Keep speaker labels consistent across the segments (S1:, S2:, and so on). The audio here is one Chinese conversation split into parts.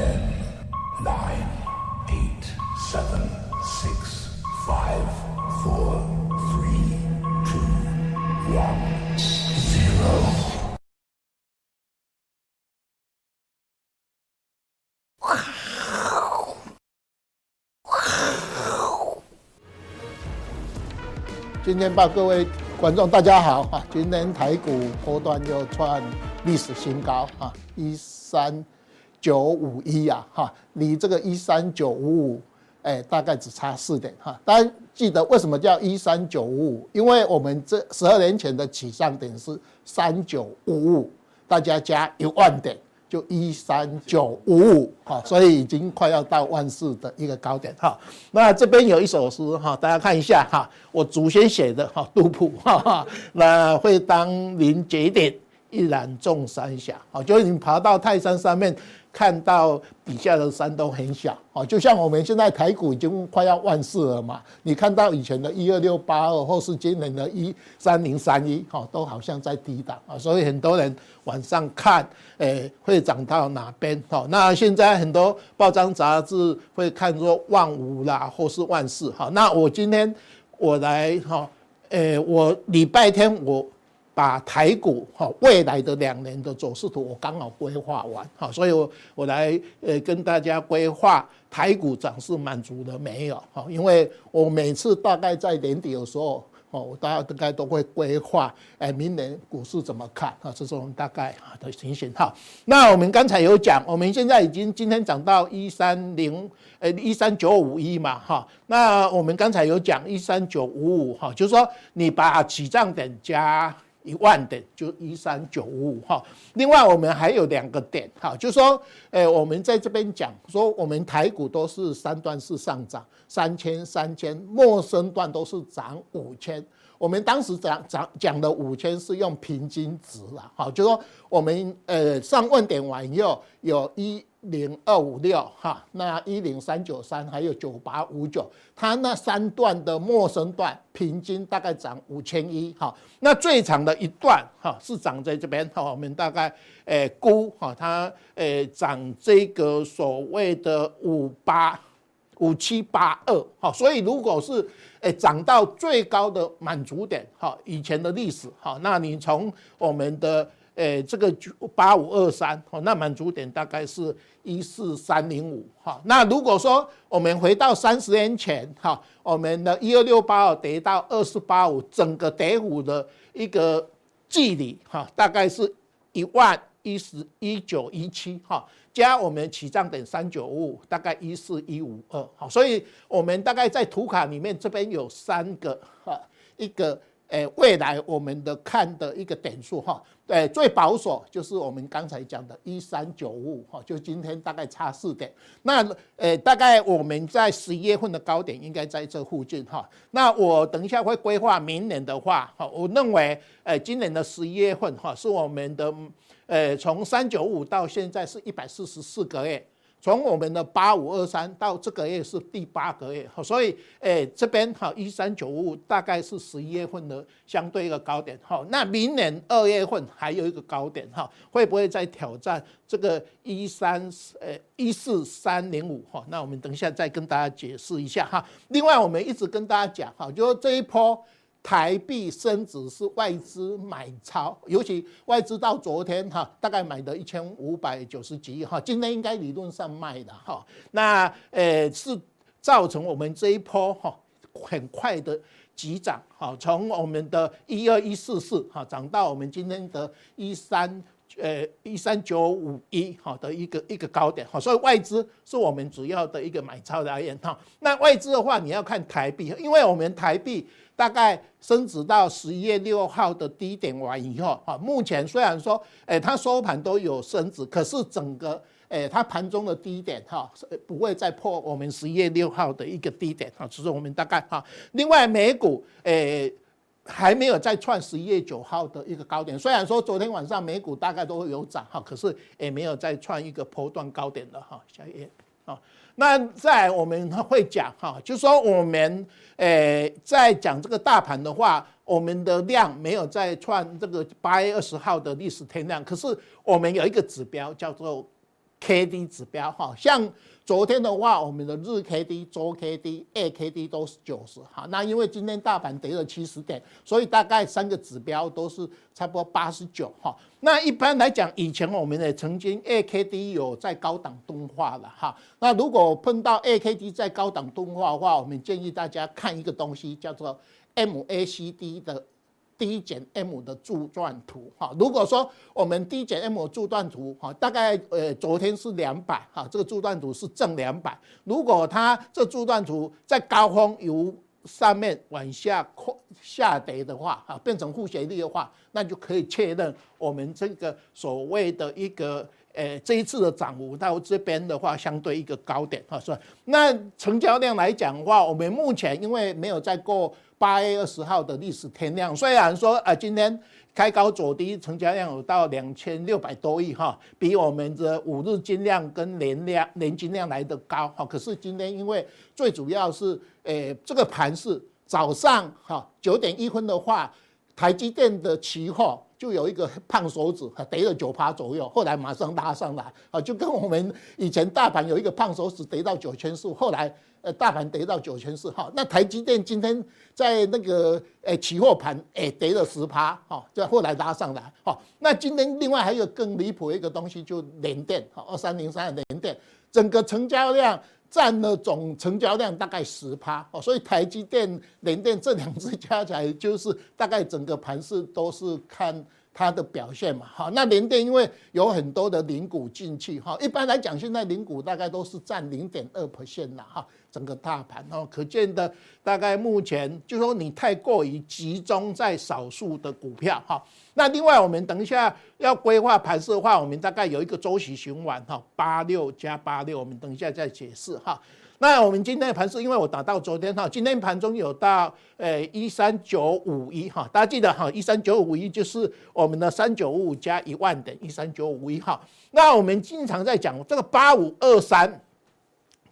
S1: Ten, nine, eight, seven, six, five, four, three, two, one, zero.
S2: 今天报各位观众大家好啊！今天台股波段又创历史新高啊，一三九五一啊哈，离这个一三九五五哎大概只差四点哈。大家记得为什么叫一三九五五？因为我们这十二年前的起上点是三九五五，大家加一万点。就一三九五五哈，所以已经快要到万四的一个高点哈。那这边有一首诗哈，大家看一下哈，我祖先写的哈，杜甫哈。那会当凌绝顶，一览众山小。好，就是你爬到泰山上面。看到底下的山都很小，哦，就像我们现在台股已经快要万四了嘛。你看到以前的一二六八二，或是今年的一三零三一，哈，都好像在低档啊。所以很多人晚上看，诶，会涨到哪边？哈，那现在很多报章杂志会看说万五啦，或是万四。哈，那我今天我来，哈，诶，我礼拜天我。把台股哈未来的两年的走势图我刚好规划完哈，所以我我来呃跟大家规划台股涨势满足了没有哈？因为我每次大概在年底的时候哦，我大家大概都会规划哎明年股市怎么看啊？这是我们大概啊的情形哈。那我们刚才有讲，我们现在已经今天涨到一三零呃一三九五一嘛哈。那我们刚才有讲一三九五五哈，就是说你把起涨点加。一万点就一三九五五哈，另外我们还有两个点哈，就是说，诶，我们在这边讲说，我们台股都是三段式上涨，三千三千，末升段都是涨五千。我们当时讲讲讲的五千是用平均值了，哈，就是说我们呃上万点完以后有一。零二五六哈，那一零三九三还有九八五九，它那三段的末升段平均大概涨五千一哈，那最长的一段哈是涨在这边哈，我们大概诶估哈它诶涨这个所谓的五八五七八二哈，所以如果是诶涨到最高的满足点哈，以前的历史哈，那你从我们的。诶，这个八五二三，哦，那满足点大概是一四三零五，哈。那如果说我们回到三十年前，哈，我们的一二六八二跌到二四八五，整个跌幅的一个距离，哈，大概是一万一十一九一七，哈，加我们起涨点三九五五，大概一四一五二，好，所以我们大概在图卡里面这边有三个，哈，一个。诶，未来我们的看的一个点数哈，对，最保守就是我们刚才讲的一三九五哈，就今天大概差四点。那诶，大概我们在十一月份的高点应该在这附近哈。那我等一下会规划明年的话哈，我认为诶，今年的十一月份哈是我们的诶，从三九五到现在是一百四十四个月。从我们的八五二三到这个月是第八个月，所以诶这边哈一三九五大概是十一月份的相对一个高点哈，那明年二月份还有一个高点哈，会不会再挑战这个一三呃一四三零五哈？那我们等一下再跟大家解释一下哈。另外我们一直跟大家讲哈，就说这一波。台币升值是外资买超，尤其外资到昨天哈，大概买的一千五百九十几亿哈，今天应该理论上卖的哈，那呃是造成我们这一波哈很快的急涨哈，从我们的一二一四四哈涨到我们今天的一三呃一三九五一哈的一个一个高点哈，所以外资是我们主要的一个买超的来源哈。那外资的话，你要看台币，因为我们台币。大概升值到十一月六号的低点完以后，哈，目前虽然说，诶，它收盘都有升值，可是整个，诶，它盘中的低点，哈，不会再破我们十一月六号的一个低点，哈，只是我们大概，哈，另外美股，诶，还没有再创十一月九号的一个高点，虽然说昨天晚上美股大概都有涨，哈，可是也没有再创一个波段高点的，哈，下一页，啊。那在我们会讲哈，就说我们诶在讲这个大盘的话，我们的量没有再创这个八月二十号的历史天量，可是我们有一个指标叫做 K D 指标哈，像昨天的话，我们的日 K D、周 K D、月 K D 都是九十哈。那因为今天大盘跌了七十点，所以大概三个指标都是差不多八十九哈。那一般来讲，以前我们也曾经 A K D 有在高档钝化了哈。那如果碰到 A K D 在高档钝化的话，我们建议大家看一个东西叫做 M A C D 的。D 减 M 的柱状图哈，如果说我们 D 减 M 的柱状图哈，大概呃昨天是两百哈，这个柱状图是正两百。如果它这柱状图在高峰有上面往下扩下跌的话啊，变成负斜率的话，那就可以确认我们这个所谓的一个呃这一次的涨幅到这边的话，相对一个高点哈，是吧？那成交量来讲的话，我们目前因为没有再过。八月二十号的历史天量，虽然说啊，今天开高走低，成交量有到两千六百多亿哈，比我们的五日金量跟年量年金量来得高哈。可是今天因为最主要是，诶，这个盘是早上哈九点一分的话，台积电的期货就有一个胖手指，跌了九趴左右，后来马上拉上来啊，就跟我们以前大盘有一个胖手指跌到九千四，后来。呃，大盘跌到九千四哈，那台积电今天在那个呃期货盘诶跌了十趴哈，再后来拉上来哈。那今天另外还有更离谱的一个东西，就联电哈，二三零三的联电，整个成交量占了总成交量大概十趴哦，所以台积电、联电这两只加起来就是大概整个盘势都是看。它的表现嘛，哈，那联电因为有很多的零股进去，哈，一般来讲，现在零股大概都是占零点二 percent 了，哈，整个大盘哦，可见的大概目前就说你太过于集中在少数的股票，哈，那另外我们等一下要规划盘势的话，我们大概有一个周期循环，哈，八六加八六，我们等一下再解释，哈。那我们今天的盘是，因为我打到昨天哈，今天盘中有到诶一三九五一哈，大家记得哈，一三九五一就是我们的三九五五加一万点，一三九五一哈。那我们经常在讲这个八五二三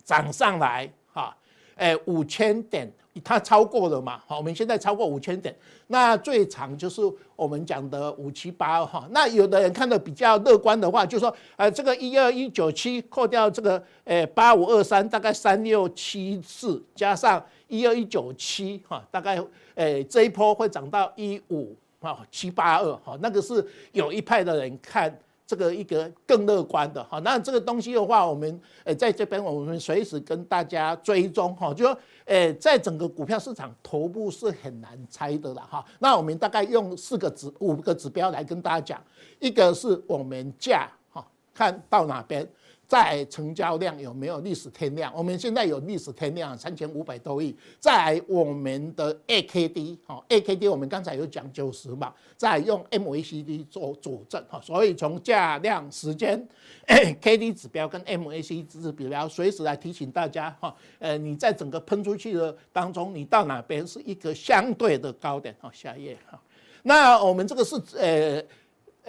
S2: 涨上来哈，哎五千点。它超过了嘛？好，我们现在超过五千点，那最长就是我们讲的五七八哈。那有的人看的比较乐观的话，就说，呃，这个一二一九七扣掉这个，呃，八五二三，大概三六七四加上一二一九七哈，大概，呃，这一波会涨到一五啊七八二哈。那个是有一派的人看。这个一个更乐观的哈，那这个东西的话，我们呃在这边我们随时跟大家追踪哈，就说呃在整个股票市场头部是很难猜的了哈。那我们大概用四个指五个指标来跟大家讲，一个是我们价哈，看到哪边。在成交量有没有历史天量？我们现在有历史天量三千五百多亿。在我们的 AKD 哈，AKD 我们刚才有讲九十嘛，再用 MACD 做佐证哈。所以从价量时间 KD 指标跟 MACD 指标随时来提醒大家哈。呃，你在整个喷出去的当中，你到哪边是一个相对的高点？好，下一页哈。那我们这个是呃。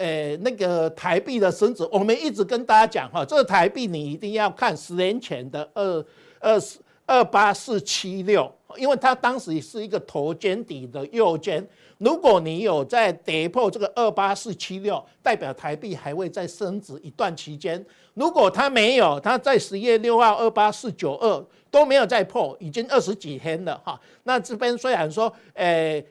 S2: 诶，那个台币的升值，我们一直跟大家讲哈，这个台币你一定要看十年前的二二四二八四七六，因为它当时是一个头肩底的右肩，如果你有在跌破这个二八四七六，代表台币还会再升值一段期间；如果它没有，它在十月六号二八四九二都没有再破，已经二十几天了哈。那这边虽然说诶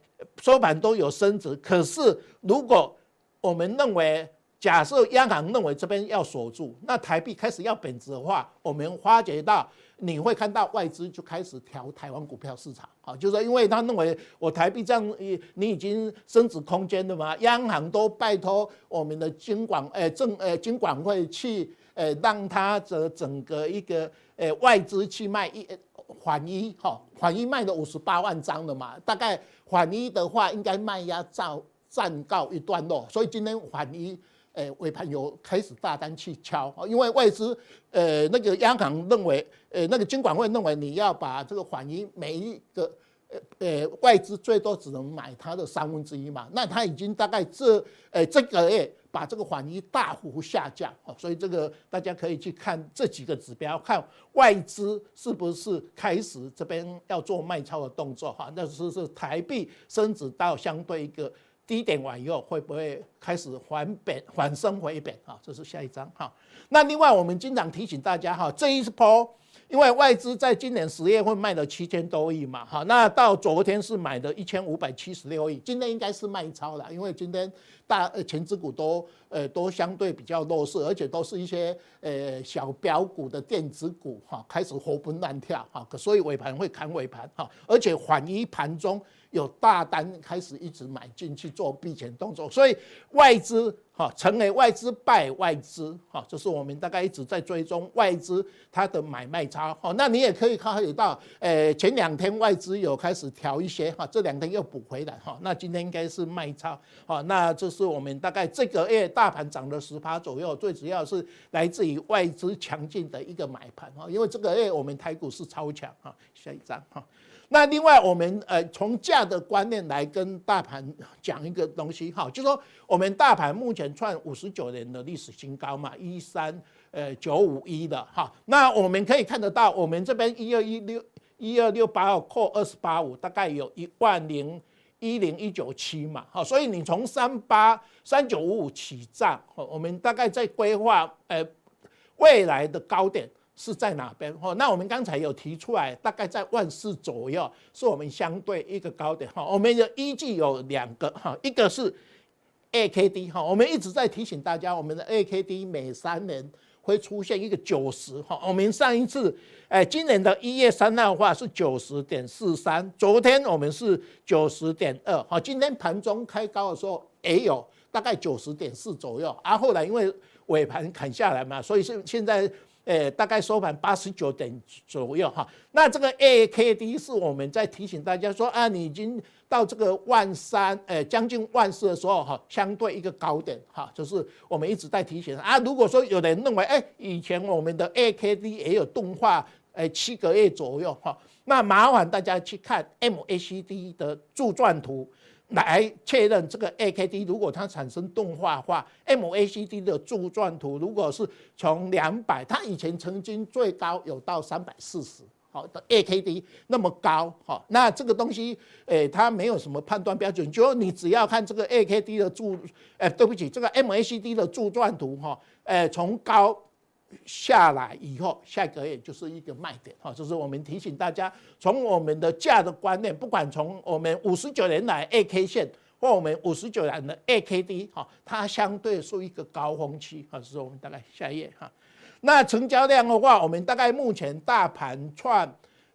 S2: 收盘都有升值，可是如果我们认为，假设央行认为这边要锁住，那台币开始要贬值的话，我们发觉到你会看到外资就开始调台湾股票市场，好，就是因为他认为我台币这样，你已经升值空间了嘛，央行都拜托我们的金管，诶证，诶金管会去，诶让他的整个一个，诶外资去卖一缓一，哈，缓一卖了五十八万张了嘛，大概缓一的话应该卖压照。暂告一段落，所以今天反一，诶尾盘有开始大单去敲啊，因为外资，呃那个央行认为，呃那个金管会认为你要把这个缓一每一个，呃呃外资最多只能买它的三分之一嘛，那它已经大概这，呃这个月把这个缓一大幅下降啊，所以这个大家可以去看这几个指标，看外资是不是开始这边要做卖超的动作哈，那是是台币升值到相对一个。低点完以后会不会开始反贬反升回贬啊？这是下一张哈。那另外我们经常提醒大家哈，这一波因为外资在今年十月份卖了七千多亿嘛哈，那到昨天是买的一千五百七十六亿，今天应该是卖超了，因为今天大呃权值股都呃都相对比较弱势，而且都是一些呃小标股的电子股哈，开始活蹦乱跳哈，所以尾盘会砍尾盘哈，而且缓一盘中。有大单开始一直买进去做避险动作，所以外资哈成为外资败外资哈，这是我们大概一直在追踪外资它的买卖差哈。那你也可以看到，诶前两天外资有开始调一些哈，这两天又补回来哈。那今天应该是卖差哈。那这是我们大概这个月大盘涨了十趴左右，最主要是来自于外资强劲的一个买盘哈。因为这个月我们台股是超强哈。下一张哈。那另外，我们呃从价的观念来跟大盘讲一个东西哈，就说我们大盘目前创五十九年的历史新高嘛，一三呃九五一的哈。那我们可以看得到，我们这边一二一六一二六八二扣二十八五，大概有一万零一零一九七嘛，好，所以你从三八三九五五起涨，我们大概在规划呃未来的高点。是在哪边？哈，那我们刚才有提出来，大概在万四左右，是我们相对一个高点。哈，我们的依据有两个，哈，一个是 AKD，哈，我们一直在提醒大家，我们的 AKD 每三年会出现一个九十，哈，我们上一次，哎，今年的一月三号的话是九十点四三，昨天我们是九十点二，哈，今天盘中开高的时候也有大概九十点四左右，而后来因为尾盘砍下来嘛，所以是现在。诶，大概收盘八十九点左右哈。那这个 AKD 是我们在提醒大家说啊，你已经到这个万三，诶，将近万四的时候哈，相对一个高点哈，就是我们一直在提醒啊。如果说有人认为，诶，以前我们的 AKD 也有动画，诶，七个月左右哈，那麻烦大家去看 MACD 的柱状图。来确认这个 AKD 如果它产生动画化，MACD 的柱状图如果是从两百，它以前曾经最高有到三百四十，好的 AKD 那么高，好，那这个东西，诶，它没有什么判断标准，就你只要看这个 AKD 的柱，诶，对不起，这个 MACD 的柱状图，哈，诶，从高。下来以后，下个月就是一个卖点哈，就是我们提醒大家，从我们的价的观念，不管从我们五十九年来 A K 线或我们五十九年的 A K D 哈，它相对是一个高峰期啊，是我们大概下一页哈。那成交量的话，我们大概目前大盘创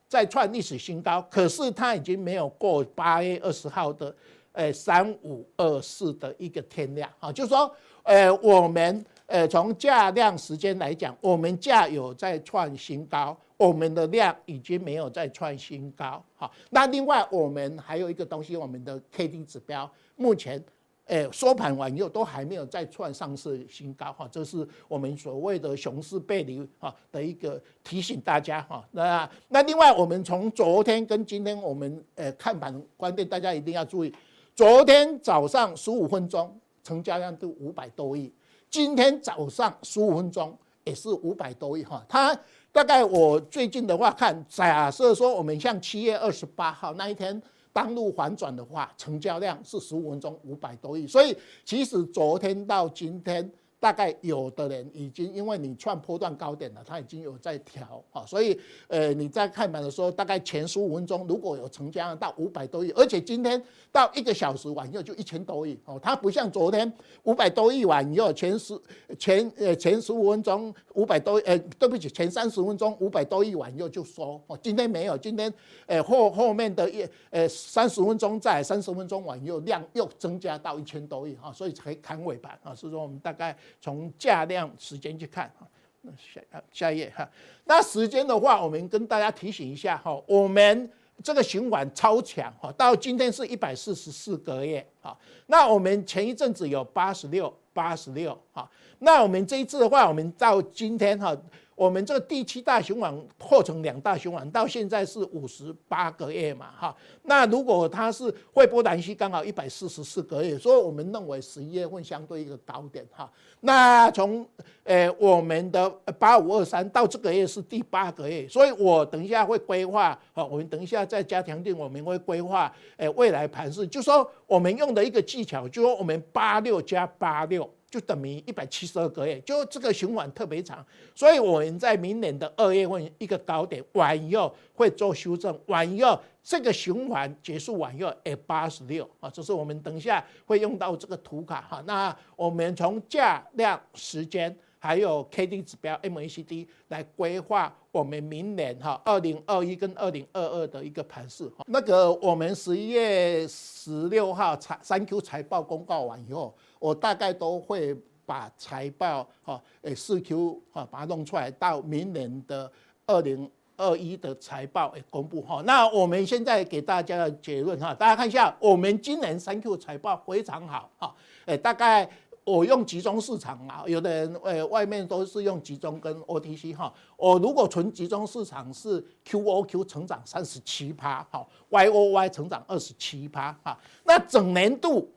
S2: 在创历史新高，可是它已经没有过八月二十号的呃三五二四的一个天量哈，就是说呃我们。呃，从价量时间来讲，我们价有在创新高，我们的量已经没有在创新高。好，那另外我们还有一个东西，我们的 K D 指标目前，呃，收盘完以后都还没有再创上市新高。哈，这是我们所谓的熊市背离哈的一个提醒大家哈。那那另外我们从昨天跟今天我们呃看盘观点，大家一定要注意，昨天早上十五分钟成交量都五百多亿。今天早上十五分钟也是五百多亿哈，它大概我最近的话看，假设说我们像七月二十八号那一天当路反转的话，成交量是十五分钟五百多亿，所以其实昨天到今天。大概有的人已经因为你创波段高点了，他已经有在调啊，所以呃你在看盘的时候，大概前十五分钟如果有成交量到五百多亿，而且今天到一个小时晚以后就一千多亿哦，它不像昨天五百多亿晚以后前十前呃前十五分钟五百多呃对不起前三十分钟五百多亿晚以后就收哦，今天没有，今天呃后后面的一呃三十分钟在三十分钟晚以后量又增加到一千多亿哈，所以才砍尾盘啊，所以说我们大概。从价量时间去看哈，那下下一页哈，那时间的话，我们跟大家提醒一下哈，我们这个循环超强哈，到今天是一百四十四个月哈，那我们前一阵子有八十六八十六哈，那我们这一次的话，我们到今天哈，我们这个第七大循环破成两大循环，到现在是五十八个月嘛，哈。那如果它是惠波那契刚好一百四十四个月，所以我们认为十一月份相对一个高点，哈。那从呃我们的八五二三到这个月是第八个月，所以我等一下会规划，哈，我们等一下再加强定，我们会规划，呃未来盘势，就说我们用的一个技巧，就说我们八六加八六。就等于一百七十二个月，就这个循环特别长，所以我们在明年的二月份一个高点完以后会做修正，完以后这个循环结束完以后，哎，八十六啊，这是我们等一下会用到这个图卡哈。那我们从价量时间还有 K D 指标 MACD 来规划我们明年哈二零二一跟二零二二的一个盘势。那个我们十一月十六号财三 Q 财报公告完以后。我大概都会把财报哈，诶四 Q 哈把它弄出来，到明年的二零二一的财报诶公布哈。那我们现在给大家的结论哈，大家看一下，我们今年三 Q 财报非常好哈，诶大概我用集中市场啊，有的人呃外面都是用集中跟 OTC 哈，我如果纯集中市场是 QOQ 成长三十七趴哈，YOY 成长二十七趴哈，那整年度。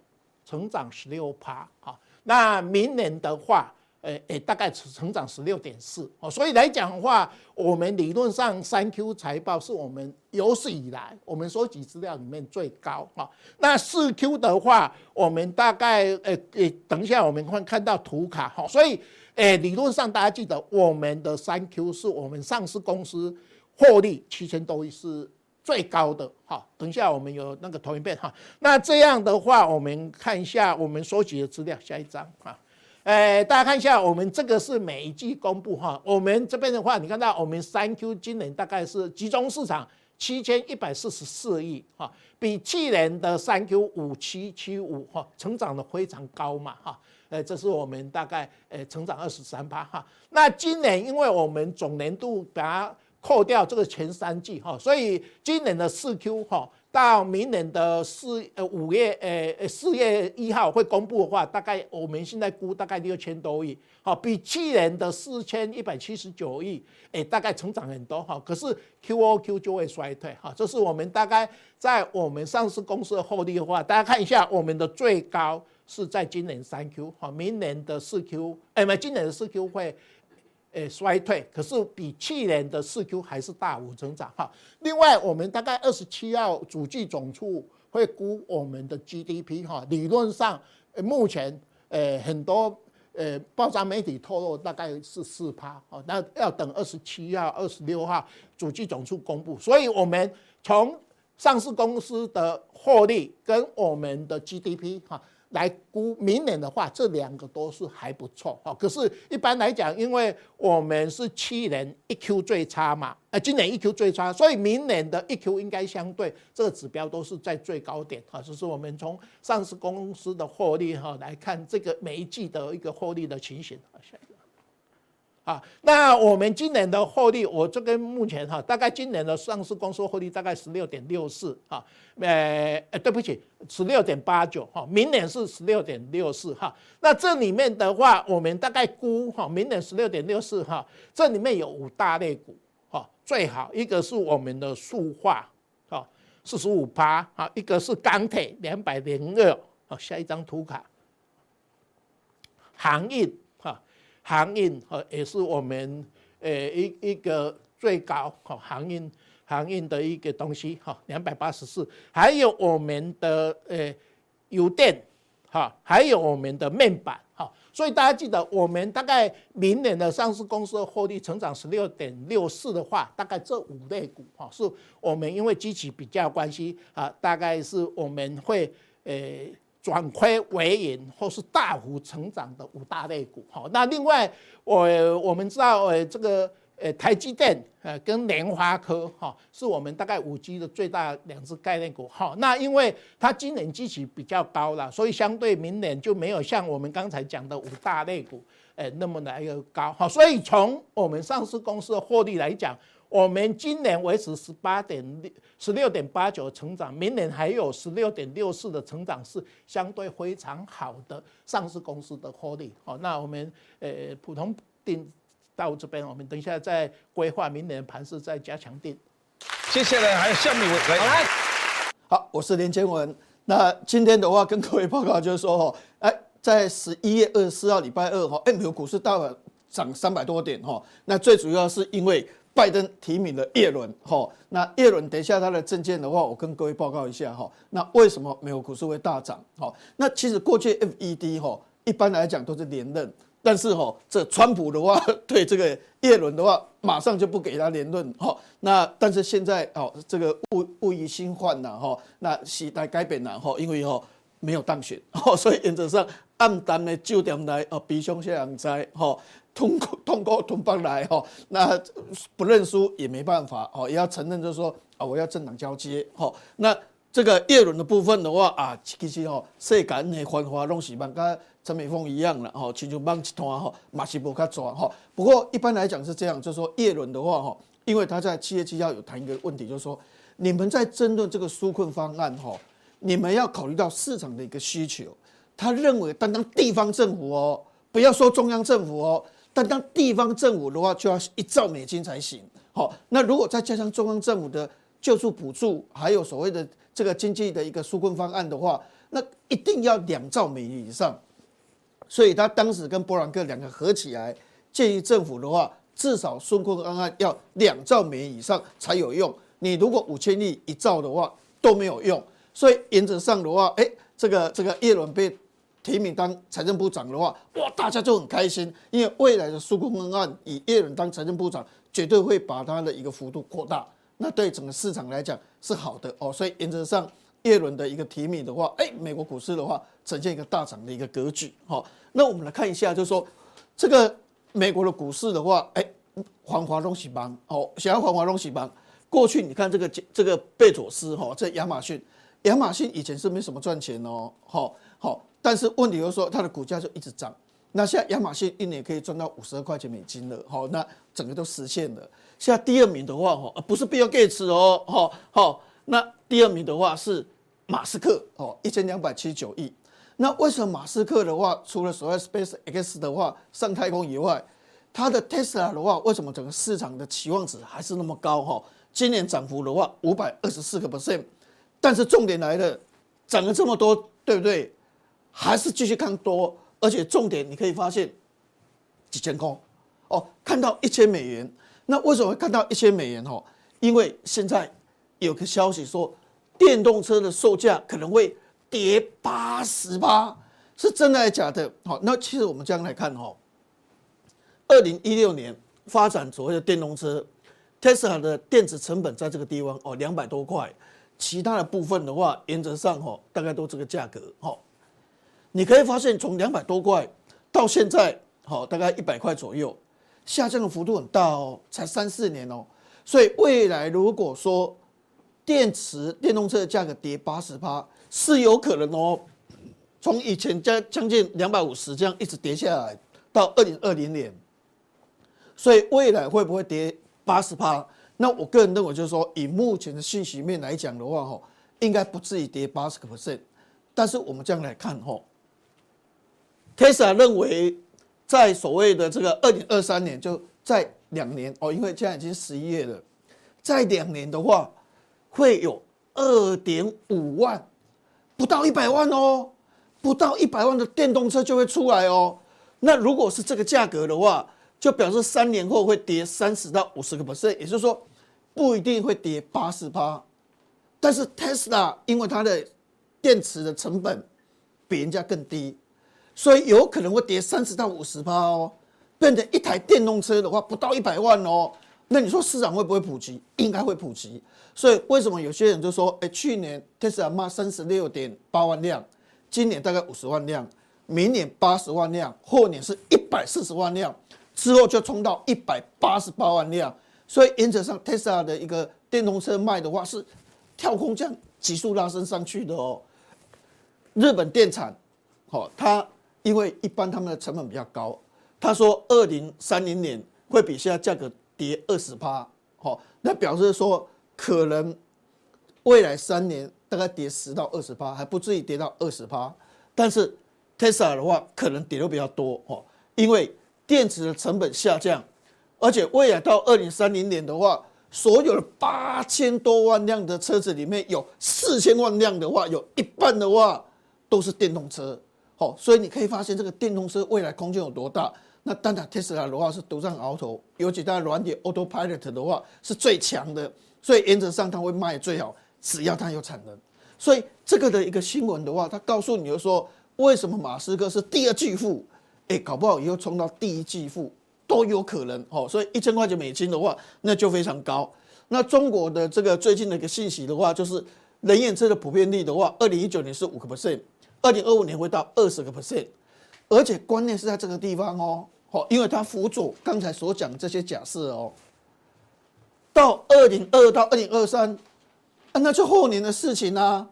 S2: 成长十六趴，哈，那明年的话，诶诶，大概成长十六点四，哦，所以来讲的话，我们理论上三 Q 财报是我们有史以来我们收集资料里面最高，哈，那四 Q 的话，我们大概，诶诶，等一下我们会看到图卡，哈，所以，诶，理论上大家记得，我们的三 Q 是我们上市公司获利七千多亿是。最高的哈，等一下我们有那个投影片哈。那这样的话，我们看一下我们收集的资料，下一张哈。诶，大家看一下，我们这个是每一季公布哈。我们这边的话，你看到我们三 Q 今年大概是集中市场七千一百四十四亿哈，比去年的三 Q 五七七五哈成长的非常高嘛哈。诶，这是我们大概诶成长二十三趴哈。那今年因为我们总年度把它扣掉这个前三季哈，所以今年的四 Q 哈，到明年的四呃五月呃呃四月一号会公布的话，大概我们现在估大概六千多亿，好，比去年的四千一百七十九亿，诶，大概成长很多哈。可是 QOQ 就会衰退哈，这是我们大概在我们上市公司的获利的话，大家看一下我们的最高是在今年三 Q 哈，明年的四 Q 哎，没，今年的四 Q 会。诶，衰退，可是比去年的四 Q 还是大幅增长哈。另外，我们大概二十七号主计总处会估我们的 GDP 哈，理论上目前诶很多诶报章媒体透露大概是四趴哦，那要等二十七号、二十六号主计总处公布。所以我们从上市公司的获利跟我们的 GDP 哈。来估明年的话，这两个都是还不错哈。可是，一般来讲，因为我们是七年一 Q 最差嘛，呃，今年一 Q 最差，所以明年的一 Q 应该相对这个指标都是在最高点哈。这是我们从上市公司的获利哈来看这个每一季的一个获利的情形。啊，那我们今年的获利，我这个目前哈，大概今年的上市公司获利大概十六点六四哈，呃，对不起，十六点八九哈，明年是十六点六四哈。那这里面的话，我们大概估哈，明年十六点六四哈，这里面有五大类股哈，最好一个是我们的塑化哈，四十五趴啊，一个是钢铁两百零二，好，下一张图卡，航运。航运哈也是我们呃一一个最高哈航运航运的一个东西哈两百八十四，还有我们的呃油电哈，还有我们的面板哈，所以大家记得我们大概明年的上市公司的获利成长十六点六四的话，大概这五类股哈是我们因为基期比较关系啊，大概是我们会呃。转亏为盈或是大幅成长的五大类股，好，那另外我我们知道，呃，这个呃台积电呃跟联发科哈，是我们大概五 G 的最大两只概念股，好，那因为它今年基期比较高了，所以相对明年就没有像我们刚才讲的五大类股，呃那么来又高，好，所以从我们上市公司的获利来讲。我们今年维持十八点六十六点八九成长，明年还有十六点六四的成长，是相对非常好的上市公司的获利。好，那我们呃普通定到这边，我们等一下再规划明年盘势，再加强定。
S3: 接下来还有下面一位来，
S4: 好，我是连千文。那今天的话，跟各位报告就是说，哈，哎，在十一月二十四号礼拜二，哈，哎，美国股市大盘涨三百多点，哈，那最主要是因为拜登提名了叶伦，哈，那叶伦等一下他的政见的话，我跟各位报告一下，哈，那为什么美国股市会大涨？哈，那其实过去 FED，哈，一般来讲都是连任。但是哈，这川普的话 对这个叶伦的话，马上就不给他连任哈。那但是现在哦，这个物物以新换了哈，那时代改变了哈，因为哈没有当选，所以原则上暗淡的酒店来哦，比上些人灾哈，通过通过同邦来哈，那不认输也没办法哦，也要承认就是说啊，我要政党交接哈。那这个叶伦的部分的话啊，其实哈，世界的繁华拢是蛮跟陈美凤一样了哈，亲像帮一团哈，马西伯卡抓哈。不过一般来讲是这样，就是说叶伦的话哈，因为他在七月七号有谈一个问题，就是说你们在争论这个纾困方案哈，你们要考虑到市场的一个需求。他认为单单地方政府哦，不要说中央政府哦，但当地方政府的话就要一兆美金才行。好，那如果再加上中央政府的救助补助，还有所谓的这个经济的一个纾困方案的话，那一定要两兆美元以上。所以他当时跟伯朗克两个合起来，建议政府的话，至少纾困方案要两兆美元以上才有用。你如果五千亿一兆的话都没有用。所以原则上的话，哎，这个这个叶伦被提名当财政部长的话，哇，大家就很开心，因为未来的纾困方案以叶伦当财政部长，绝对会把它的一个幅度扩大。那对整个市场来讲是好的哦。所以原则上。叶伦的一个提名的话，哎，美国股市的话呈现一个大涨的一个格局。好，那我们来看一下，就是说这个美国的股市的话，哎，黄华东西邦，哦，想要黄华东西邦。过去你看这个这个贝佐斯哈，在亚马逊，亚马逊以前是没什么赚钱哦，好，好，但是问题就是说它的股价就一直涨。那现在亚马逊一年可以赚到五十二块钱美金了，好，那整个都实现了。现在第二名的话，哈，不是比尔盖茨哦，好，好。那第二名的话是马斯克哦，一千两百七十九亿。那为什么马斯克的话，除了所谓 Space X 的话上太空以外，他的 Tesla 的话，为什么整个市场的期望值还是那么高哈？今年涨幅的话五百二十四个 percent，但是重点来了，涨了这么多，对不对？还是继续看多，而且重点你可以发现几千块哦，看到一千美元。那为什么会看到一千美元哦？因为现在。有个消息说，电动车的售价可能会跌八十八，是真的还是假的？好，那其实我们这样来看哈，二零一六年发展所谓的电动车，Tesla 的电池成本在这个地方哦，两百多块，其他的部分的话，原则上哈，大概都这个价格哈。你可以发现，从两百多块到现在，好，大概一百块左右，下降的幅度很大哦，才三四年哦，所以未来如果说电池电动车的价格跌八十趴是有可能哦，从以前将将近两百五十这样一直跌下来，到二零二零年，所以未来会不会跌八十趴？那我个人认为就是说，以目前的信息面来讲的话，哈，应该不至于跌八十个 percent。但是我们这样来看，哈，Tesla 认为在所谓的这个二零二三年，就在两年哦，因为现在已经十一月了，在两年的话。会有二点五万，不到一百万哦，不到一百万的电动车就会出来哦。那如果是这个价格的话，就表示三年后会跌三十到五十个 percent，也就是说不一定会跌八十八。但是 Tesla 因为它的电池的成本比人家更低，所以有可能会跌三十到五十趴哦，变成一台电动车的话不到一百万哦。那你说市场会不会普及？应该会普及。所以为什么有些人就说，哎，去年特斯拉卖三十六点八万辆，今年大概五十万辆，明年八十万辆，后年是一百四十万辆，之后就冲到一百八十八万辆。所以原则上，特斯拉的一个电动车卖的话是跳空这样急速拉升上去的哦。日本电产，好，它因为一般他们的成本比较高，他说二零三零年会比现在价格跌二十趴，好，那表示说。可能未来三年大概跌十到二十趴，还不至于跌到二十趴。但是 Tesla 的话，可能跌的比较多哦，因为电池的成本下降，而且未来到二零三零年的话，所有的八千多万辆的车子里面有四千万辆的话，有一半的话都是电动车。好，所以你可以发现这个电动车未来空间有多大。那当然，特斯拉的话是独占鳌头，尤其它软体 Autopilot 的话是最强的，所以原则上它会卖最好，只要它有产能。所以这个的一个新闻的话，它告诉你就说，为什么马斯克是第二巨富？哎，搞不好以后冲到第一巨富都有可能。哦，所以一千块钱美金的话，那就非常高。那中国的这个最近的一个信息的话，就是人眼车的普遍率的话，二零一九年是五个 percent。二零二五年会到二十个 percent，而且关键是在这个地方哦，好，因为它辅佐刚才所讲这些假设哦，到二零二到二零二三，那就后年的事情啊，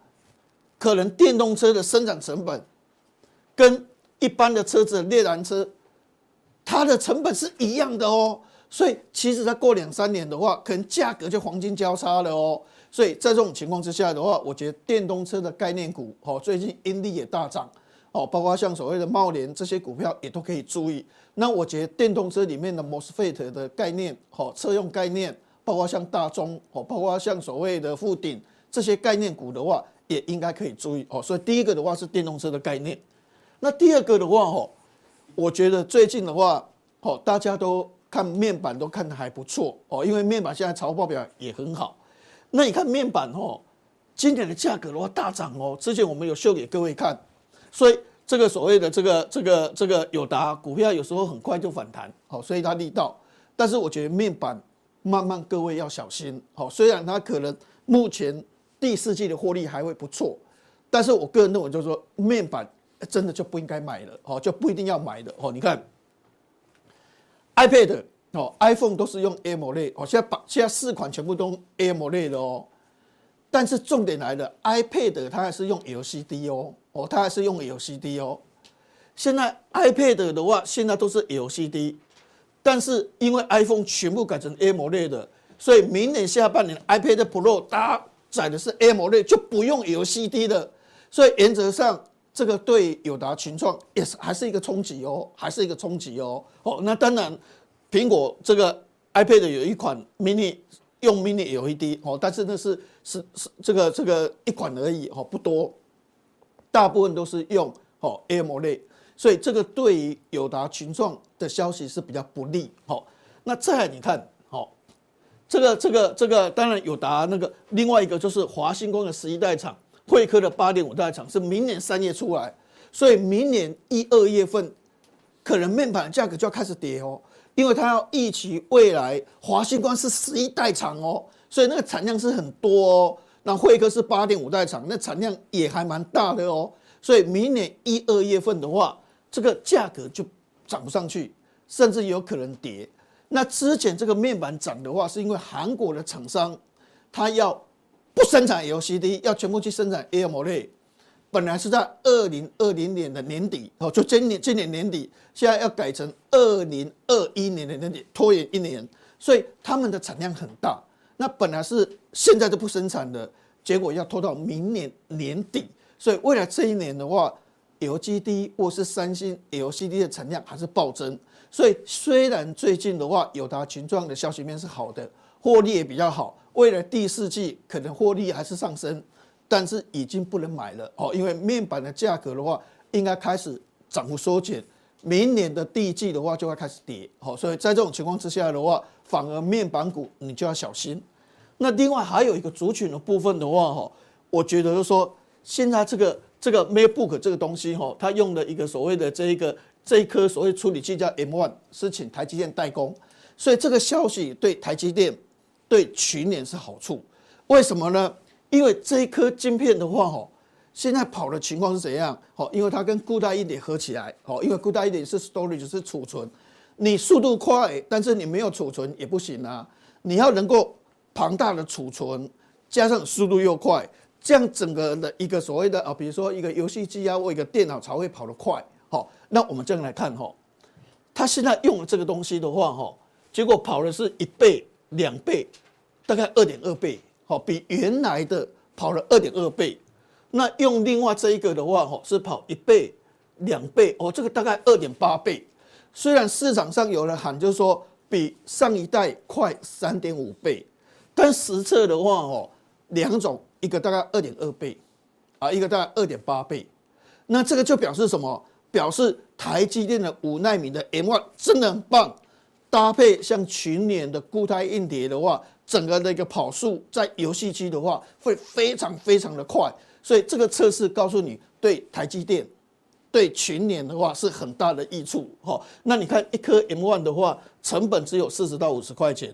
S4: 可能电动车的生产成本跟一般的车子的列燃车，它的成本是一样的哦，所以其实再过两三年的话，可能价格就黄金交叉了哦。所以在这种情况之下的话，我觉得电动车的概念股，哦，最近盈利也大涨，哦，包括像所谓的茂联这些股票也都可以注意。那我觉得电动车里面的 MOSFET 的概念，哦，车用概念，包括像大中，哦，包括像所谓的富鼎这些概念股的话，也应该可以注意。哦，所以第一个的话是电动车的概念。那第二个的话，哦，我觉得最近的话，哦，大家都看面板都看得还不错，哦，因为面板现在财报表也很好。那你看面板哦，今年的价格的话大涨哦，之前我们有秀给各位看，所以这个所谓的这个这个这个友达股票有时候很快就反弹，好，所以它力道，但是我觉得面板慢慢各位要小心，好，虽然它可能目前第四季的获利还会不错，但是我个人认为就是说面板真的就不应该买了，哦，就不一定要买的，哦，你看 iPad。哦，iPhone 都是用 AMOLED 哦，现在把现在四款全部都 AMOLED 的哦，但是重点来了，iPad 它还是用 LCD 哦，哦，它还是用 LCD 哦。现在 iPad 的话，现在都是 LCD，但是因为 iPhone 全部改成 AMOLED 的，所以明年下半年 iPad Pro 搭载的是 AMOLED，就不用 LCD 的，所以原则上这个对友达群创也是还是一个冲击哦，还是一个冲击哦。哦，那当然。苹果这个 iPad 有一款 mini 用 mini LED 哦，但是那是是是这个这个一款而已哦，不多，大部分都是用哦 AMOLED，所以这个对于友达群众的消息是比较不利。哦，那再来你看，好，这个这个这个当然友达那个另外一个就是华星光的十一代厂，惠科的八点五代厂是明年三月出来，所以明年一二月份可能面板价格就要开始跌哦。因为它要预期未来华星光是十一代厂哦，所以那个产量是很多哦。那惠科是八点五代厂，那产量也还蛮大的哦。所以明年一二月份的话，这个价格就涨不上去，甚至有可能跌。那之前这个面板涨的话，是因为韩国的厂商他要不生产 LCD，要全部去生产 AMOLED。本来是在二零二零年的年底哦，就今年今年年底，现在要改成二零二一年的年底，拖延一年，所以他们的产量很大。那本来是现在就不生产的，结果要拖到明年年底，所以未来这一年的话，LCD 或是三星 LCD 的产量还是暴增。所以虽然最近的话，友达群创的消息面是好的，获利也比较好，未来第四季可能获利还是上升。但是已经不能买了哦，因为面板的价格的话，应该开始涨幅缩减，明年的第一季的话就会开始跌，好，所以在这种情况之下的话，反而面板股你就要小心。那另外还有一个族群的部分的话，哈，我觉得就是说，现在这个这个 MacBook 这个东西，哈，它用的一个所谓的这一个这一颗所谓处理器叫 M1，是请台积电代工，所以这个消息对台积电对群联是好处，为什么呢？因为这一颗晶片的话，吼，现在跑的情况是怎样？吼，因为它跟固态硬碟合起来，吼，因为固态硬碟是 storage 是储存，你速度快，但是你没有储存也不行啊。你要能够庞大的储存，加上速度又快，这样整个的一个所谓的啊，比如说一个游戏机啊，或一个电脑才会跑得快。好，那我们这样来看，哈，它现在用了这个东西的话，哈，结果跑的是一倍、两倍，大概二点二倍。好，比原来的跑了二点二倍，那用另外这一个的话，吼是跑一倍、两倍，哦，这个大概二点八倍。虽然市场上有人喊，就是说比上一代快三点五倍，但实测的话哦，两种，一个大概二点二倍，啊，一个大概二点八倍，那这个就表示什么？表示台积电的五奈米的 M1 真的很棒，搭配像群联的固态硬碟的话，整个的一个跑速在游戏机的话会非常非常的快，所以这个测试告诉你，对台积电、对群联的话是很大的益处。哈，那你看一颗 M1 的话，成本只有四十到五十块钱，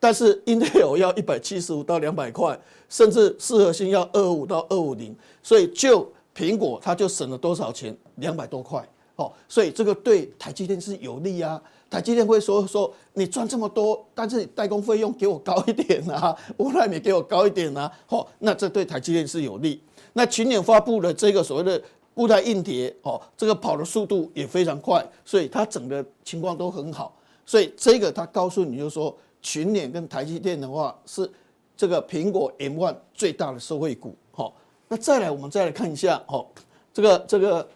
S4: 但是 Intel 要一百七十五到两百块，甚至四核心要二五到二五零，所以就苹果它就省了多少钱？两百多块哦，所以这个对台积电是有利啊。台积电会说说你赚这么多，但是你代工费用给我高一点啊，五奈米给我高一点啊，哦，那这对台积电是有利。那群联发布的这个所谓的固态硬碟哦，这个跑的速度也非常快，所以它整个情况都很好。所以这个它告诉你就说，群联跟台积电的话是这个苹果 M1 最大的受惠股。好，那再来我们再来看一下哦，这个这个。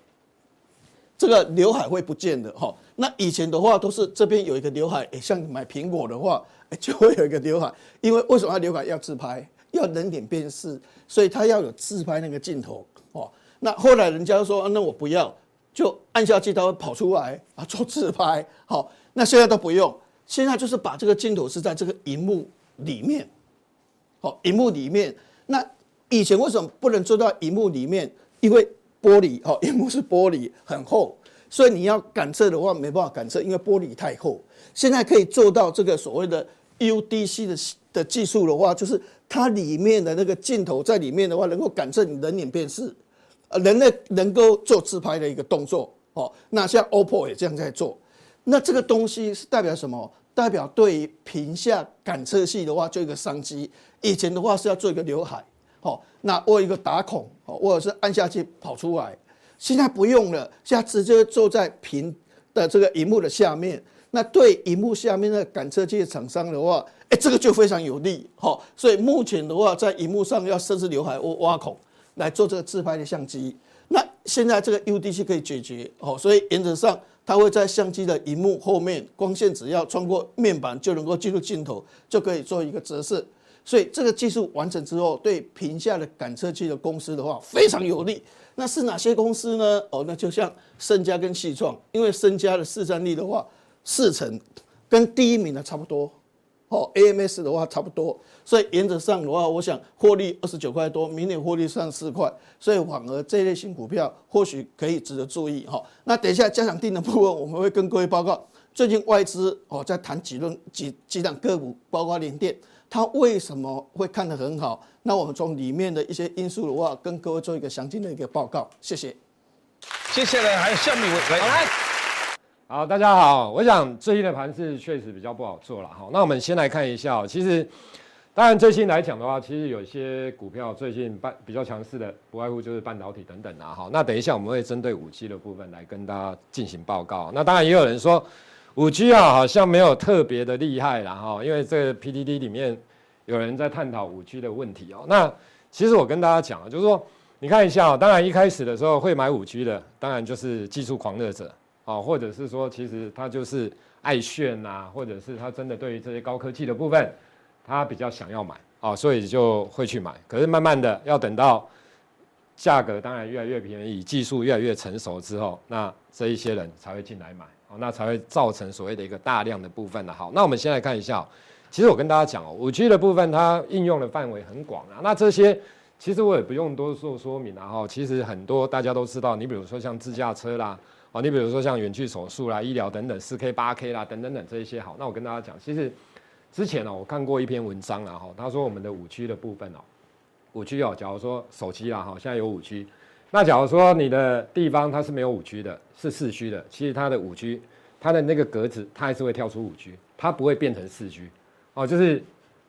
S4: 这个刘海会不见的哈，那以前的话都是这边有一个刘海，诶，像买苹果的话，就会有一个刘海，因为为什么它刘海要自拍，要人脸辨识，所以它要有自拍那个镜头哦。那后来人家说，那我不要，就按下去它会跑出来啊做自拍，好，那现在都不用，现在就是把这个镜头是在这个荧幕里面，好，荧幕里面，那以前为什么不能做到荧幕里面？因为玻璃哦，荧幕是玻璃，很厚，所以你要感测的话没办法感测，因为玻璃太厚。现在可以做到这个所谓的 UDC 的的技术的话，就是它里面的那个镜头在里面的话，能够感测你人脸辨识，呃，人类能够做自拍的一个动作哦。那像 OPPO 也这样在做，那这个东西是代表什么？代表对于屏下感测器的话，就一个商机。以前的话是要做一个刘海。好，那我一个打孔，或者是按下去跑出来。现在不用了，现在直接坐在屏的这个荧幕的下面。那对荧幕下面的感测器厂商的话，哎，这个就非常有利。好，所以目前的话，在荧幕上要设置刘海挖挖孔来做这个自拍的相机。那现在这个 UDC 可以解决。好，所以原则上它会在相机的荧幕后面，光线只要穿过面板就能够进入镜头，就可以做一个折射。所以这个技术完成之后，对屏下的感测器的公司的话非常有利。那是哪些公司呢？哦，那就像升佳跟矽创，因为升佳的市占率的话四成，跟第一名的差不多。哦，AMS 的话差不多。所以原则上的话，我想获利二十九块多，明年获利上四块。所以反而这类型股票或许可以值得注意。哈，那等一下加强定的部分，我们会跟各位报告。最近外资哦在谈几轮几几档个股，包括联电。它为什么会看得很好？那我们从里面的一些因素的话，跟各位做一个详尽的一个报告。谢谢。
S3: 接下来还有下面一位来，来，
S5: 好，大家好。我想最近的盘势确实比较不好做了哈。那我们先来看一下，其实当然最近来讲的话，其实有些股票最近半比较强势的，不外乎就是半导体等等啊。哈，那等一下我们会针对五 G 的部分来跟大家进行报告。那当然也有人说。五 G 啊，好像没有特别的厉害啦哈，因为这个 PTT 里面有人在探讨五 G 的问题哦。那其实我跟大家讲啊，就是说，你看一下啊，当然一开始的时候会买五 G 的，当然就是技术狂热者啊，或者是说其实他就是爱炫呐，或者是他真的对于这些高科技的部分，他比较想要买啊，所以就会去买。可是慢慢的要等到价格当然越来越便宜，技术越来越成熟之后，那这一些人才会进来买。那才会造成所谓的一个大量的部分的。好，那我们先来看一下，其实我跟大家讲哦，五 G 的部分它应用的范围很广啊。那这些其实我也不用多做说明了哈。其实很多大家都知道，你比如说像自驾车啦，啊，你比如说像远距手术啦、医疗等等、四 K、八 K 啦等等等这一些。好，那我跟大家讲，其实之前呢，我看过一篇文章啊，哈，他说我们的五 G 的部分哦，五 G 哦，假如说手机啦，哈，现在有五 G。那假如说你的地方它是没有五 G 的，是四 G 的，其实它的五 G 它的那个格子它还是会跳出五 G，它不会变成四 G，哦，就是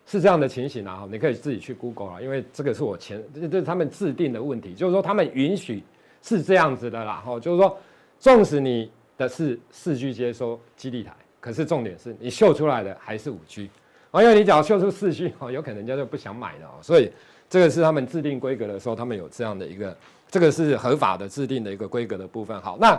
S5: 是这样的情形啊，你可以自己去 Google 啊，因为这个是我前这是他们制定的问题，就是说他们允许是这样子的啦，哈，就是说纵使你的是四 G 接收基地台，可是重点是你秀出来的还是五 G，啊，因为你只要秀出四 G，哦，有可能人家就不想买了，所以这个是他们制定规格的时候，他们有这样的一个。这个是合法的制定的一个规格的部分。好，那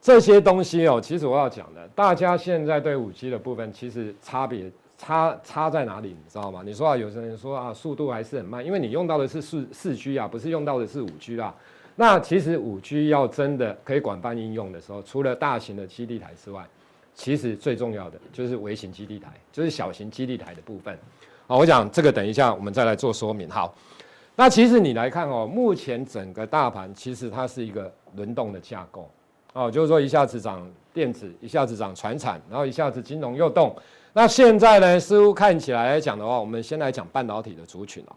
S5: 这些东西哦，其实我要讲的，大家现在对五 G 的部分，其实差别差差在哪里，你知道吗？你说啊，有些人说啊，速度还是很慢，因为你用到的是四四 G 啊，不是用到的是五 G 啦。那其实五 G 要真的可以广泛应用的时候，除了大型的基地台之外，其实最重要的就是微型基地台，就是小型基地台的部分。好，我讲这个，等一下我们再来做说明。好，那其实你来看哦，目前整个大盘其实它是一个轮动的架构。哦，就是说一下子涨电子，一下子涨船产，然后一下子金融又动。那现在呢，似乎看起来来讲的话，我们先来讲半导体的族群哦。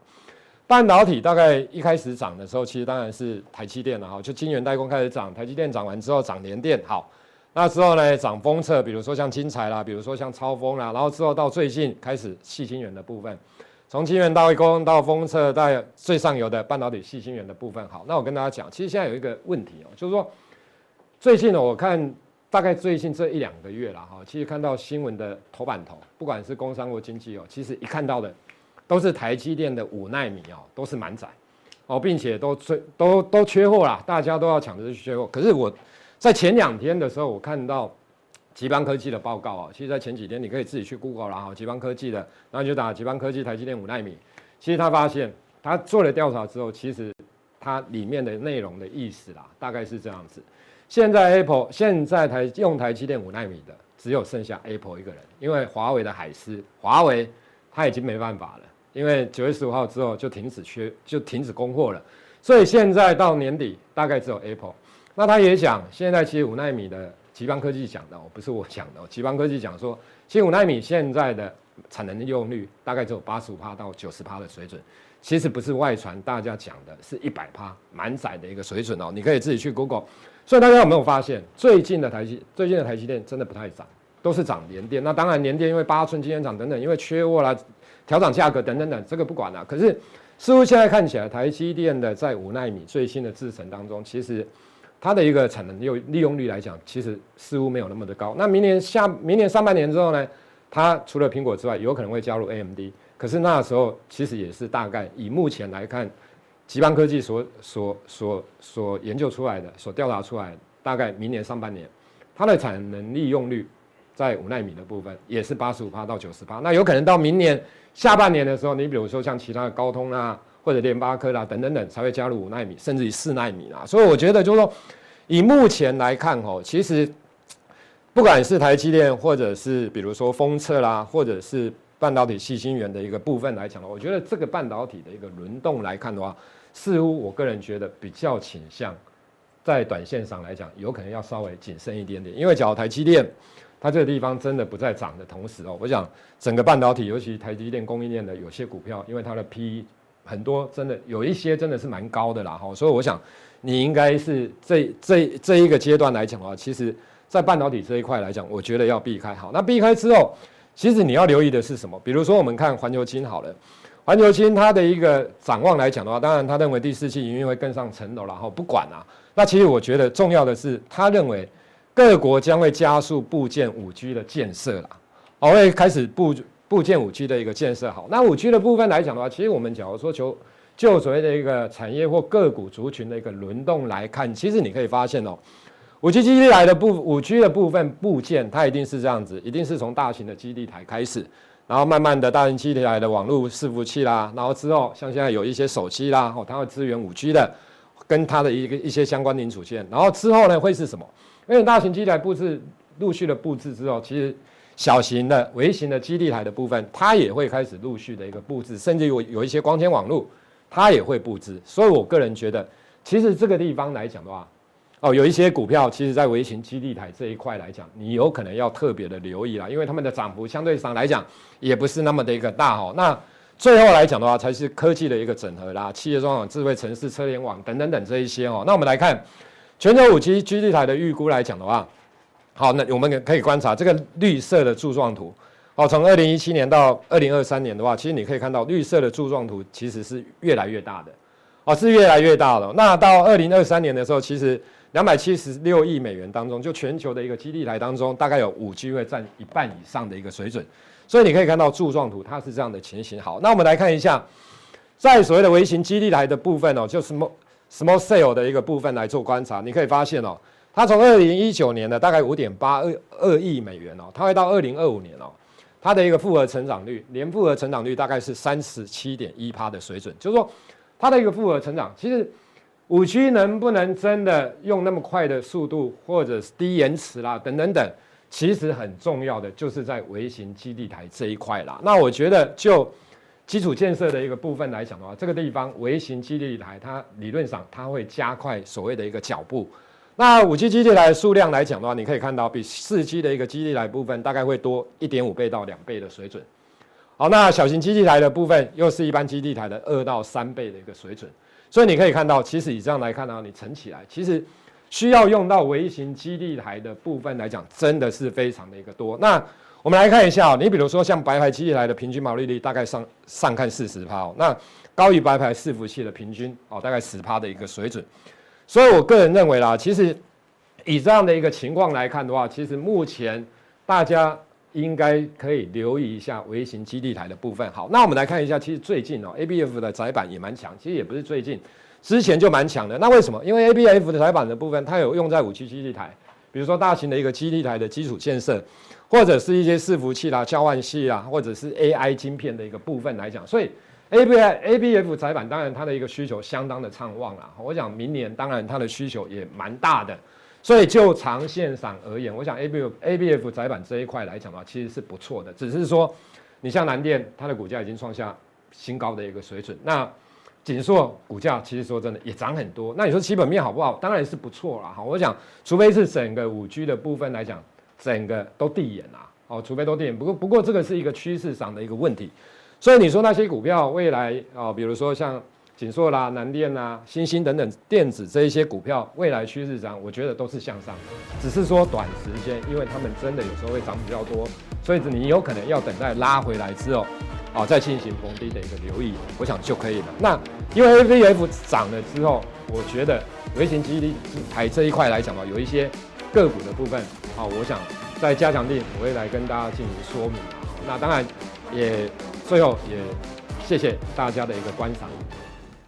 S5: 半导体大概一开始涨的时候，其实当然是台积电了哈，就晶圆代工开始涨，台积电涨完之后涨联电，好，那之后呢涨封测，比如说像精材啦，比如说像超丰啦，然后之后到最近开始细晶圆的部分，从晶圆代工到封测到最上游的半导体细晶圆的部分，好，那我跟大家讲，其实现在有一个问题哦，就是说。最近呢，我看大概最近这一两个月了哈，其实看到新闻的头版头，不管是工商或经济哦，其实一看到的都是台积电的五奈米哦，都是满载哦，并且都缺都都缺货啦，大家都要抢着去缺货。可是我在前两天的时候，我看到集邦科技的报告啊，其实在前几天你可以自己去 Google 啦哈，集邦科技的，然后就打集邦科技台积电五奈米，其实他发现他做了调查之后，其实它里面的内容的意思啦，大概是这样子。现在 Apple 现在台用台积电五奈米的只有剩下 Apple 一个人，因为华为的海思，华为它已经没办法了，因为九月十五号之后就停止缺，就停止供货了，所以现在到年底大概只有 Apple。那他也讲，现在其实五奈米的集邦科技讲的，不是我讲的，集邦科技讲说，其实五奈米现在的产能利用率大概只有八十五趴到九十趴的水准，其实不是外传大家讲的是一百趴满载的一个水准哦，你可以自己去 Google。所以大家有没有发现，最近的台积最近的台积电真的不太涨，都是涨联电。那当然联电因为八寸晶圆厂等等，因为缺货啦，调涨价格等等等，这个不管了。可是似乎现在看起来，台积电的在五奈米最新的制程当中，其实它的一个产能利用利用率来讲，其实似乎没有那么的高。那明年下明年上半年之后呢，它除了苹果之外，有可能会加入 AMD。可是那时候其实也是大概以目前来看。集邦科技所所所所研究出来的，所调查出来，大概明年上半年，它的产能利用率在五奈米的部分也是八十五趴到九十八。那有可能到明年下半年的时候，你比如说像其他的高通啊，或者联发科啦、等等等，才会加入五奈米，甚至于四奈米啦。所以我觉得就是说，以目前来看哦，其实不管是台积电，或者是比如说封测啦，或者是半导体矽晶圆的一个部分来讲的话，我觉得这个半导体的一个轮动来看的话，似乎我个人觉得比较倾向，在短线上来讲，有可能要稍微谨慎一点点，因为假如台积电它这个地方真的不再涨的同时哦，我想整个半导体，尤其台积电供应链的有些股票，因为它的 P 很多，真的有一些真的是蛮高的啦哈，所以我想你应该是这这这一个阶段来讲的话，其实在半导体这一块来讲，我觉得要避开好。那避开之后，其实你要留意的是什么？比如说我们看环球金好了。环球金它的一个展望来讲的话，当然他认为第四季营运会更上层楼，然后不管啊。那其实我觉得重要的是，他认为各国将会加速部件五 G 的建设啦，哦，会开始布部件五 G 的一个建设。好，那五 G 的部分来讲的话，其实我们假如说求就所谓的一个产业或个股族群的一个轮动来看，其实你可以发现哦，五 G 基地来的部五 G 的部分部件，它一定是这样子，一定是从大型的基地台开始。然后慢慢的，大型基地台的网络伺服器啦，然后之后像现在有一些手机啦，哦，它会支援五 G 的，跟它的一个一些相关零组件。然后之后呢，会是什么？因为大型基地台布置陆续的布置之后，其实小型的、微型的基地台的部分，它也会开始陆续的一个布置，甚至有有一些光纤网络，它也会布置。所以我个人觉得，其实这个地方来讲的话，哦，有一些股票，其实在微型基地台这一块来讲，你有可能要特别的留意啦，因为他们的涨幅相对上来讲也不是那么的一个大哦。那最后来讲的话，才是科技的一个整合啦，企业专网、智慧城市、车联网等等等这一些哦。那我们来看全球五 G 基地台的预估来讲的话，好，那我们可以观察这个绿色的柱状图哦，从二零一七年到二零二三年的话，其实你可以看到绿色的柱状图其实是越来越大的哦，是越来越大了。那到二零二三年的时候，其实两百七十六亿美元当中，就全球的一个基地台当中，大概有五 G 会占一半以上的一个水准。所以你可以看到柱状图，它是这样的情形。好，那我们来看一下，在所谓的微型基地台的部分哦，就 small small cell 的一个部分来做观察，你可以发现哦，它从二零一九年的大概五点八二二亿美元哦，它会到二零二五年哦，它的一个复合成长率，年复合成长率大概是三十七点一趴的水准，就是说它的一个复合成长，其实五 G 能不能真的用那么快的速度，或者是低延迟啦，等等等，其实很重要的就是在微型基地台这一块啦。那我觉得就基础建设的一个部分来讲的话，这个地方微型基地台它理论上它会加快所谓的一个脚步。那五 G 基地台的数量来讲的话，你可以看到比四 G 的一个基地台部分大概会多一点五倍到两倍的水准。好，那小型基地台的部分又是一般基地台的二到三倍的一个水准。所以你可以看到，其实以这样来看呢，你乘起来，其实需要用到微型基地台的部分来讲，真的是非常的一个多。那我们来看一下，你比如说像白牌基地台的平均毛利率大概上上看四十趴，那高于白牌伺服器的平均哦，大概十趴的一个水准。所以，我个人认为啦，其实以这样的一个情况来看的话，其实目前大家应该可以留意一下微型基地台的部分。好，那我们来看一下，其实最近哦，ABF 的窄板也蛮强，其实也不是最近，之前就蛮强的。那为什么？因为 ABF 的窄板的部分，它有用在五 G 基地台，比如说大型的一个基地台的基础建设，或者是一些伺服器啦、交换器啦，或者是 AI 晶片的一个部分来讲，所以。A B A B F 载板当然它的一个需求相当的畅旺啦，我想明年当然它的需求也蛮大的，所以就长线上而言，我想 A B A B F 载板这一块来讲的话，其实是不错的。只是说，你像南电，它的股价已经创下新高的一个水准，那景硕股价其实说真的也涨很多。那你说基本面好不好？当然是不错啦。好，我想除非是整个五 G 的部分来讲，整个都递延啦，哦，除非都递延。不过不过这个是一个趋势上的一个问题。所以你说那些股票未来啊、比如说像景硕啦、南电啦、欣兴等等电子这一些股票，未来趋势上，我觉得都是向上，只是说短时间，因为他们真的有时候会涨比较多，所以你有可能要等待拉回来之后，啊、再进行逢低的一个留意，我想就可以了。那因为 A V F 涨了之后，我觉得微型基地台这一块来讲吧，有一些个股的部分啊、我想在加强錠我会来跟大家进行说明。那当然也。最后也谢谢大家的一个观赏。